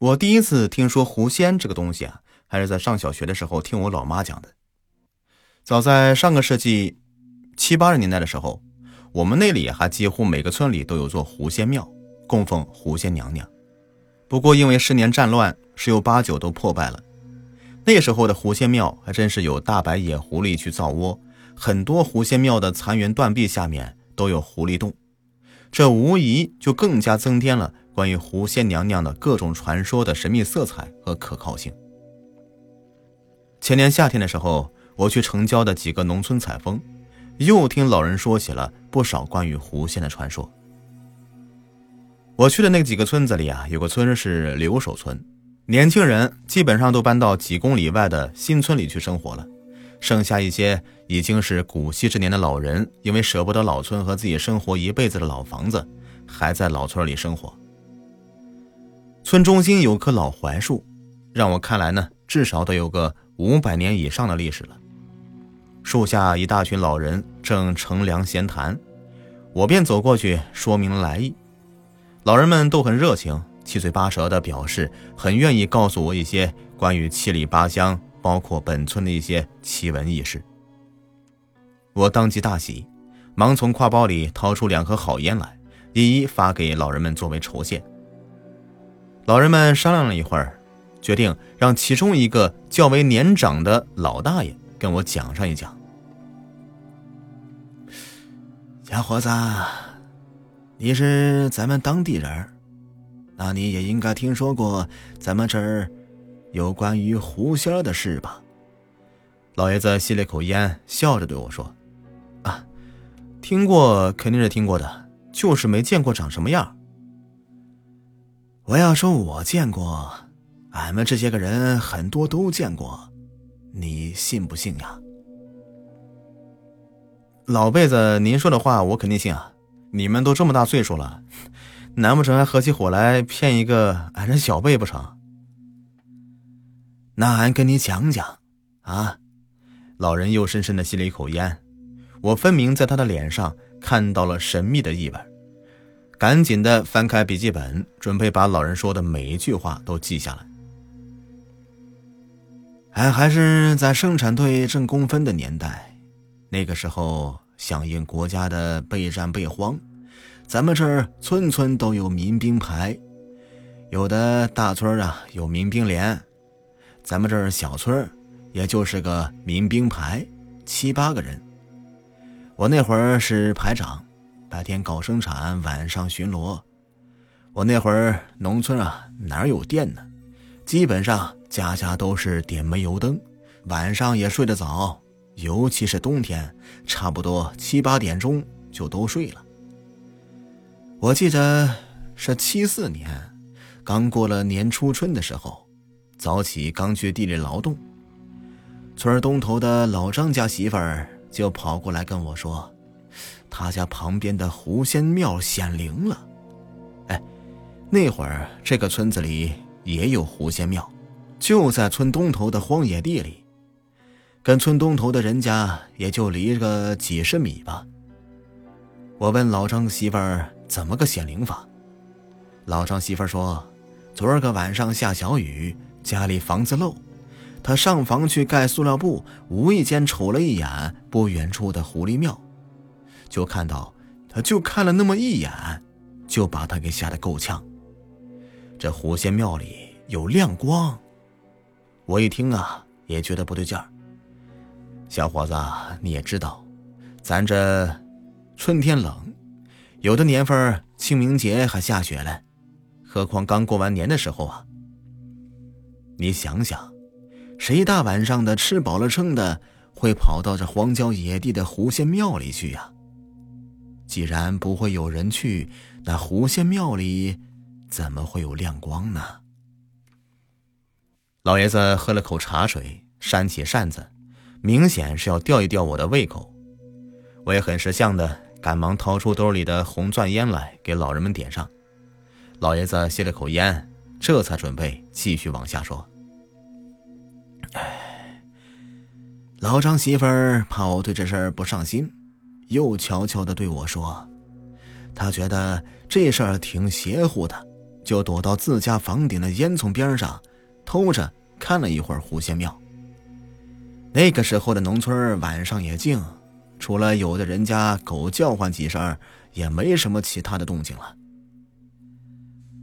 我第一次听说狐仙这个东西啊，还是在上小学的时候听我老妈讲的。早在上个世纪七八十年代的时候，我们那里还几乎每个村里都有座狐仙庙，供奉狐仙娘娘。不过因为十年战乱，十有八九都破败了。那时候的狐仙庙还真是有大白野狐狸去造窝，很多狐仙庙的残垣断壁下面都有狐狸洞，这无疑就更加增添了。关于狐仙娘娘的各种传说的神秘色彩和可靠性。前年夏天的时候，我去城郊的几个农村采风，又听老人说起了不少关于狐仙的传说。我去的那几个村子里啊，有个村是留守村，年轻人基本上都搬到几公里外的新村里去生活了，剩下一些已经是古稀之年的老人，因为舍不得老村和自己生活一辈子的老房子，还在老村里生活。村中心有棵老槐树，让我看来呢，至少得有个五百年以上的历史了。树下一大群老人正乘凉闲谈，我便走过去说明来意。老人们都很热情，七嘴八舌的表示很愿意告诉我一些关于七里八乡，包括本村的一些奇闻异事。我当即大喜，忙从挎包里掏出两盒好烟来，一一发给老人们作为酬谢。老人们商量了一会儿，决定让其中一个较为年长的老大爷跟我讲上一讲。小伙子，你是咱们当地人，那你也应该听说过咱们这儿有关于狐仙的事吧？老爷子吸了口烟，笑着对我说：“啊，听过肯定是听过的，就是没见过长什么样。”我要说，我见过，俺们这些个人很多都见过，你信不信呀？老辈子，您说的话我肯定信啊！你们都这么大岁数了，难不成还合起伙来骗一个俺这小辈不成？那俺跟你讲讲，啊！老人又深深的吸了一口烟，我分明在他的脸上看到了神秘的意味。赶紧的翻开笔记本，准备把老人说的每一句话都记下来。俺还是在生产队挣工分的年代，那个时候响应国家的备战备荒，咱们这儿村村都有民兵排，有的大村啊有民兵连，咱们这儿小村也就是个民兵排，七八个人。我那会儿是排长。白天搞生产，晚上巡逻。我那会儿农村啊，哪有电呢？基本上家家都是点煤油灯，晚上也睡得早，尤其是冬天，差不多七八点钟就都睡了。我记得是七四年，刚过了年初春的时候，早起刚去地里劳动，村东头的老张家媳妇儿就跑过来跟我说。他家旁边的狐仙庙显灵了，哎，那会儿这个村子里也有狐仙庙，就在村东头的荒野地里，跟村东头的人家也就离个几十米吧。我问老张媳妇儿怎么个显灵法，老张媳妇儿说，昨儿个晚上下小雨，家里房子漏，他上房去盖塑料布，无意间瞅了一眼不远处的狐狸庙。就看到，他就看了那么一眼，就把他给吓得够呛。这狐仙庙里有亮光，我一听啊，也觉得不对劲儿。小伙子，你也知道，咱这春天冷，有的年份清明节还下雪嘞，何况刚过完年的时候啊。你想想，谁大晚上的吃饱了撑的，会跑到这荒郊野地的狐仙庙里去呀？既然不会有人去，那狐仙庙里怎么会有亮光呢？老爷子喝了口茶水，扇起扇子，明显是要吊一吊我的胃口。我也很识相的，赶忙掏出兜里的红钻烟来给老人们点上。老爷子吸了口烟，这才准备继续往下说。哎，老张媳妇儿怕我对这事儿不上心。又悄悄地对我说：“他觉得这事儿挺邪乎的，就躲到自家房顶的烟囱边上，偷着看了一会儿狐仙庙。那个时候的农村晚上也静，除了有的人家狗叫唤几声，也没什么其他的动静了。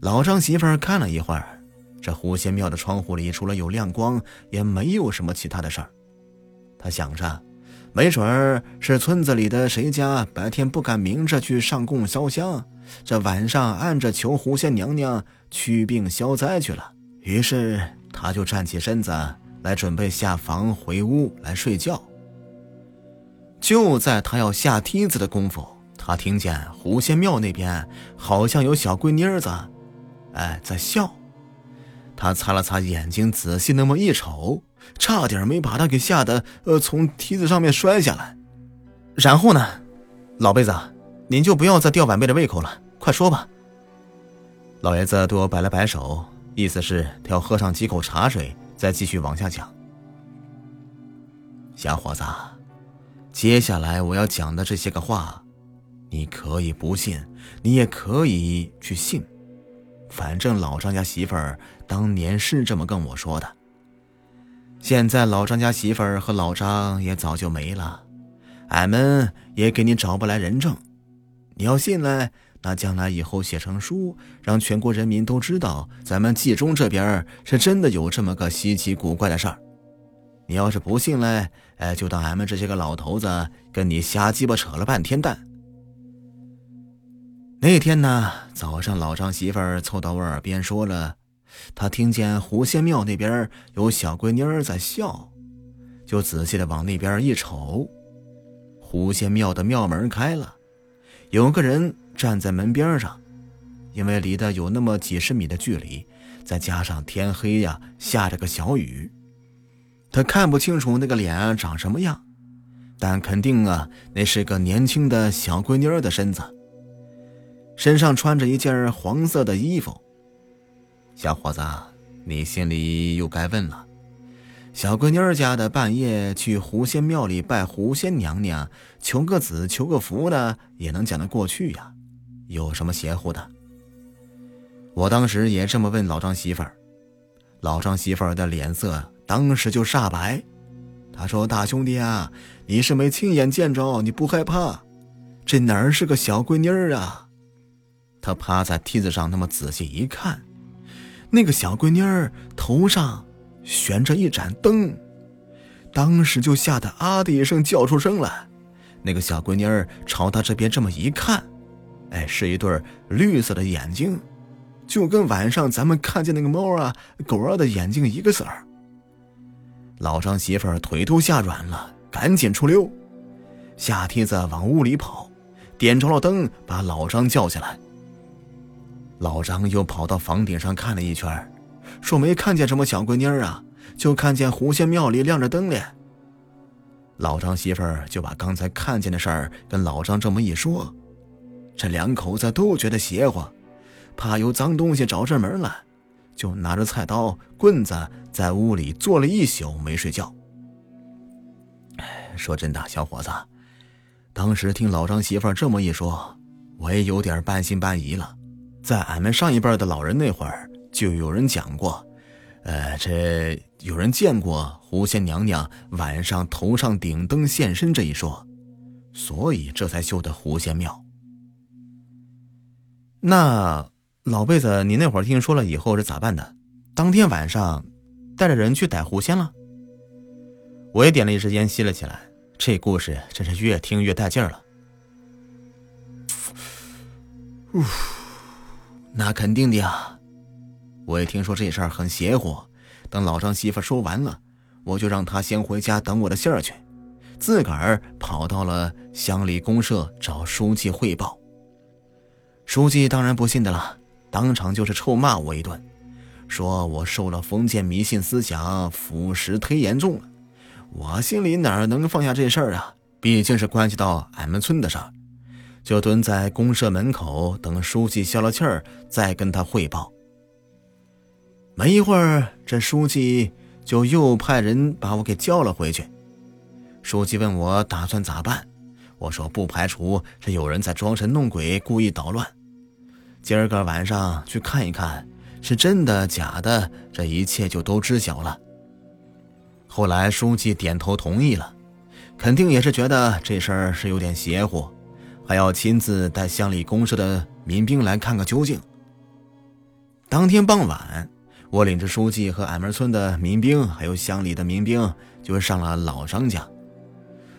老张媳妇儿看了一会儿，这狐仙庙的窗户里除了有亮光，也没有什么其他的事儿。他想着，没准儿是村子里的谁家白天不敢明着去上供烧香，这晚上按着求狐仙娘娘驱病消灾去了。于是他就站起身子来，准备下房回屋来睡觉。就在他要下梯子的功夫，他听见狐仙庙那边好像有小闺妮子。哎，在笑。他擦了擦眼睛，仔细那么一瞅，差点没把他给吓得呃从梯子上面摔下来。然后呢，老辈子，您就不要再吊晚辈的胃口了，快说吧。老爷子对我摆了摆手，意思是他要喝上几口茶水，再继续往下讲。小伙子，接下来我要讲的这些个话，你可以不信，你也可以去信。反正老张家媳妇儿当年是这么跟我说的。现在老张家媳妇儿和老张也早就没了，俺们也给你找不来人证。你要信嘞，那将来以后写成书，让全国人民都知道咱们冀中这边是真的有这么个稀奇古怪的事儿。你要是不信嘞，哎，就当俺们这些个老头子跟你瞎鸡巴扯了半天蛋。那天呢，早上老张媳妇儿凑到我耳边说了，他听见狐仙庙那边有小闺妮儿在笑，就仔细的往那边一瞅，狐仙庙的庙门开了，有个人站在门边上，因为离得有那么几十米的距离，再加上天黑呀，下着个小雨，他看不清楚那个脸长什么样，但肯定啊，那是个年轻的小闺妮儿的身子。身上穿着一件黄色的衣服，小伙子，你心里又该问了：小闺妮家的半夜去狐仙庙里拜狐仙娘娘，求个子求个福的，也能讲得过去呀？有什么邪乎的？我当时也这么问老张媳妇儿，老张媳妇儿的脸色当时就煞白。他说：“大兄弟啊，你是没亲眼见着，你不害怕？这哪儿是个小闺妮儿啊？”他趴在梯子上，那么仔细一看，那个小闺妮儿头上悬着一盏灯，当时就吓得啊的一声叫出声来。那个小闺妮儿朝他这边这么一看，哎，是一对绿色的眼睛，就跟晚上咱们看见那个猫啊、狗啊的眼睛一个色儿。老张媳妇儿腿都吓软了，赶紧出溜，下梯子往屋里跑，点着了灯，把老张叫下来。老张又跑到房顶上看了一圈，说没看见什么小闺妮儿啊，就看见狐仙庙里亮着灯嘞。老张媳妇儿就把刚才看见的事儿跟老张这么一说，这两口子都觉得邪乎，怕有脏东西找上门来，就拿着菜刀、棍子在屋里坐了一宿没睡觉。说真的，小伙子，当时听老张媳妇儿这么一说，我也有点半信半疑了。在俺们上一辈的老人那会儿，就有人讲过，呃，这有人见过狐仙娘娘晚上头上顶灯现身这一说，所以这才修的狐仙庙。那老辈子，你那会儿听说了以后是咋办的？当天晚上带着人去逮狐仙了？我也点了一支烟吸了起来，这故事真是越听越带劲儿了。那肯定的呀，我也听说这事儿很邪乎。等老张媳妇说完了，我就让他先回家等我的信儿去，自个儿跑到了乡里公社找书记汇报。书记当然不信的了，当场就是臭骂我一顿，说我受了封建迷信思想腐蚀忒严重了。我心里哪能放下这事儿啊？毕竟是关系到俺们村的事儿。就蹲在公社门口等书记消了气儿，再跟他汇报。没一会儿，这书记就又派人把我给叫了回去。书记问我打算咋办，我说不排除是有人在装神弄鬼，故意捣乱。今儿个晚上去看一看，是真的假的，这一切就都知晓了。后来书记点头同意了，肯定也是觉得这事儿是有点邪乎，还要亲自带乡里公社的民兵来看个究竟。当天傍晚，我领着书记和俺们村的民兵，还有乡里的民兵，就上了老张家。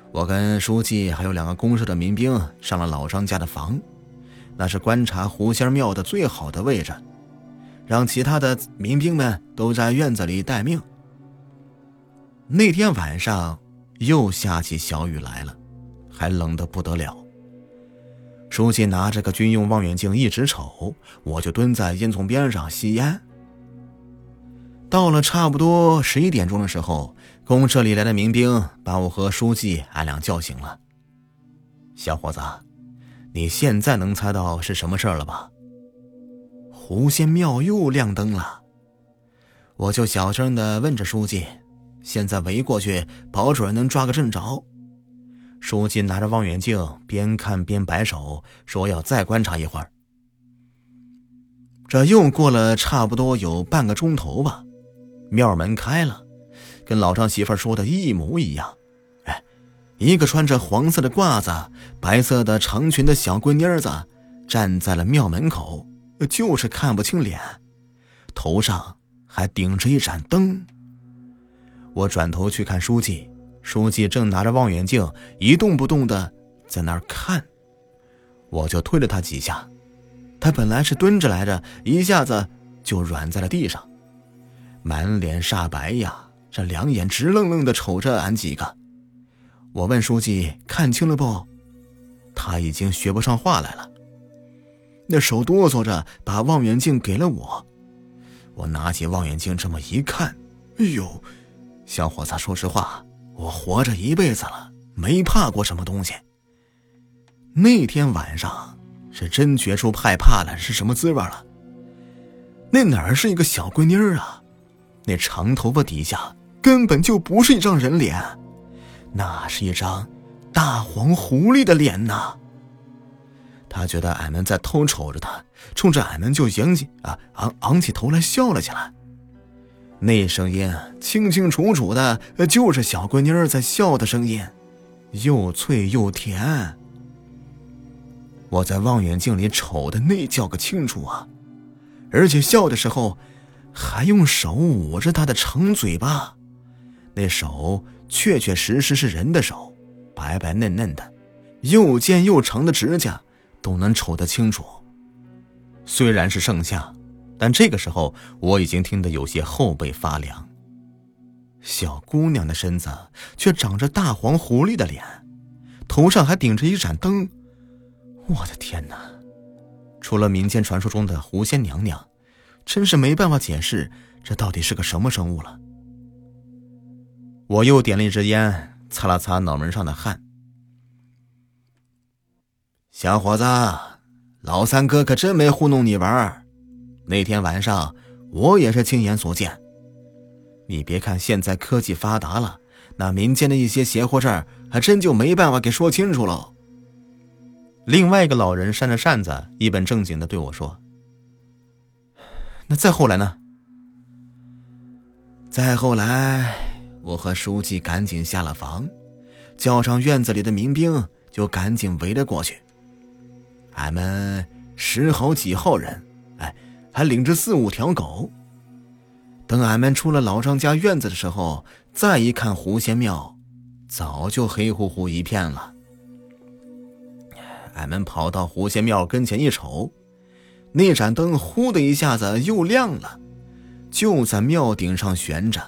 我跟书记还有两个公社的民兵上了老张家的房，那是观察狐仙庙的最好的位置，让其他的民兵们都在院子里待命。那天晚上又下起小雨来了，还冷得不得了。书记拿着个军用望远镜一直瞅，我就蹲在烟囱边上吸烟。到了差不多十一点钟的时候，公社里来的民兵把我和书记俺俩叫醒了。小伙子，你现在能猜到是什么事儿了吧？狐仙庙又亮灯了。我就小声的问着书记：“现在围过去，保准能抓个正着。”书记拿着望远镜，边看边摆手，说：“要再观察一会儿。”这又过了差不多有半个钟头吧，庙门开了，跟老张媳妇说的一模一样。哎，一个穿着黄色的褂子、白色的长裙的小闺妮子站在了庙门口，就是看不清脸，头上还顶着一盏灯。我转头去看书记。书记正拿着望远镜一动不动的在那儿看，我就推了他几下，他本来是蹲着来着，一下子就软在了地上，满脸煞白呀，这两眼直愣愣的瞅着俺几个。我问书记看清了不？他已经学不上话来了，那手哆嗦着把望远镜给了我，我拿起望远镜这么一看，哎呦，小伙子，说实话。我活着一辈子了，没怕过什么东西。那天晚上是真觉出害怕了是什么滋味了。那哪儿是一个小闺妮儿啊？那长头发底下根本就不是一张人脸，那是一张大黄狐狸的脸呐。他觉得俺们在偷瞅着他，冲着俺们就扬起啊昂昂起头来笑了起来。那声音清清楚楚的，就是小闺妮在笑的声音，又脆又甜。我在望远镜里瞅的那叫个清楚啊！而且笑的时候，还用手捂着她的长嘴巴，那手确确实实是人的手，白白嫩嫩的，又尖又长的指甲都能瞅得清楚。虽然是盛夏。但这个时候，我已经听得有些后背发凉。小姑娘的身子却长着大黄狐狸的脸，头上还顶着一盏灯。我的天哪！除了民间传说中的狐仙娘娘，真是没办法解释这到底是个什么生物了。我又点了一支烟，擦了擦脑门上的汗。小伙子，老三哥可真没糊弄你玩儿那天晚上，我也是亲眼所见。你别看现在科技发达了，那民间的一些邪乎事儿，还真就没办法给说清楚喽。另外一个老人扇着扇子，一本正经的对我说：“那再后来呢？”再后来，我和书记赶紧下了房，叫上院子里的民兵，就赶紧围了过去。俺们十好几号人，哎。还领着四五条狗。等俺们出了老张家院子的时候，再一看狐仙庙，早就黑乎乎一片了。俺们跑到狐仙庙跟前一瞅，那盏灯忽的一下子又亮了，就在庙顶上悬着。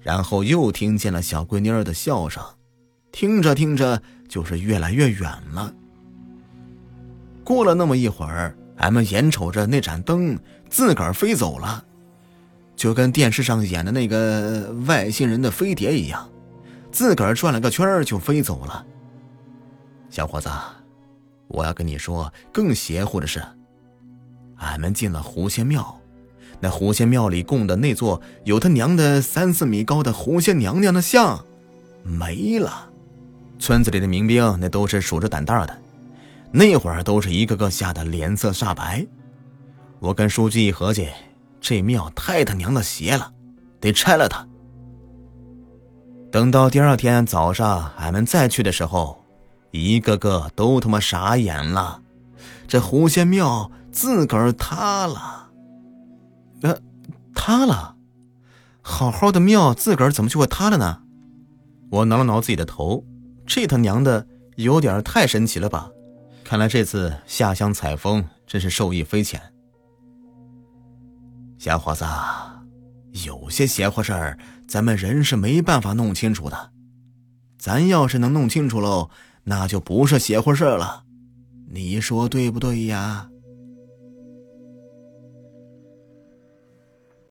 然后又听见了小闺妮儿的笑声，听着听着就是越来越远了。过了那么一会儿。俺们眼瞅着那盏灯自个儿飞走了，就跟电视上演的那个外星人的飞碟一样，自个儿转了个圈就飞走了。小伙子，我要跟你说更邪乎的是，俺们进了狐仙庙，那狐仙庙里供的那座有他娘的三四米高的狐仙娘娘的像没了。村子里的民兵那都是数着胆大的。那会儿都是一个个吓得脸色煞白。我跟书记一合计，这庙太他娘的邪了，得拆了它。等到第二天早上，俺们再去的时候，一个个都他妈傻眼了，这狐仙庙自个儿塌了。呃，塌了？好好的庙自个儿怎么就会塌了呢？我挠了挠自己的头，这他娘的有点太神奇了吧！看来这次下乡采风真是受益匪浅。小伙子，有些邪乎事儿，咱们人是没办法弄清楚的。咱要是能弄清楚喽，那就不是邪乎事儿了。你说对不对呀？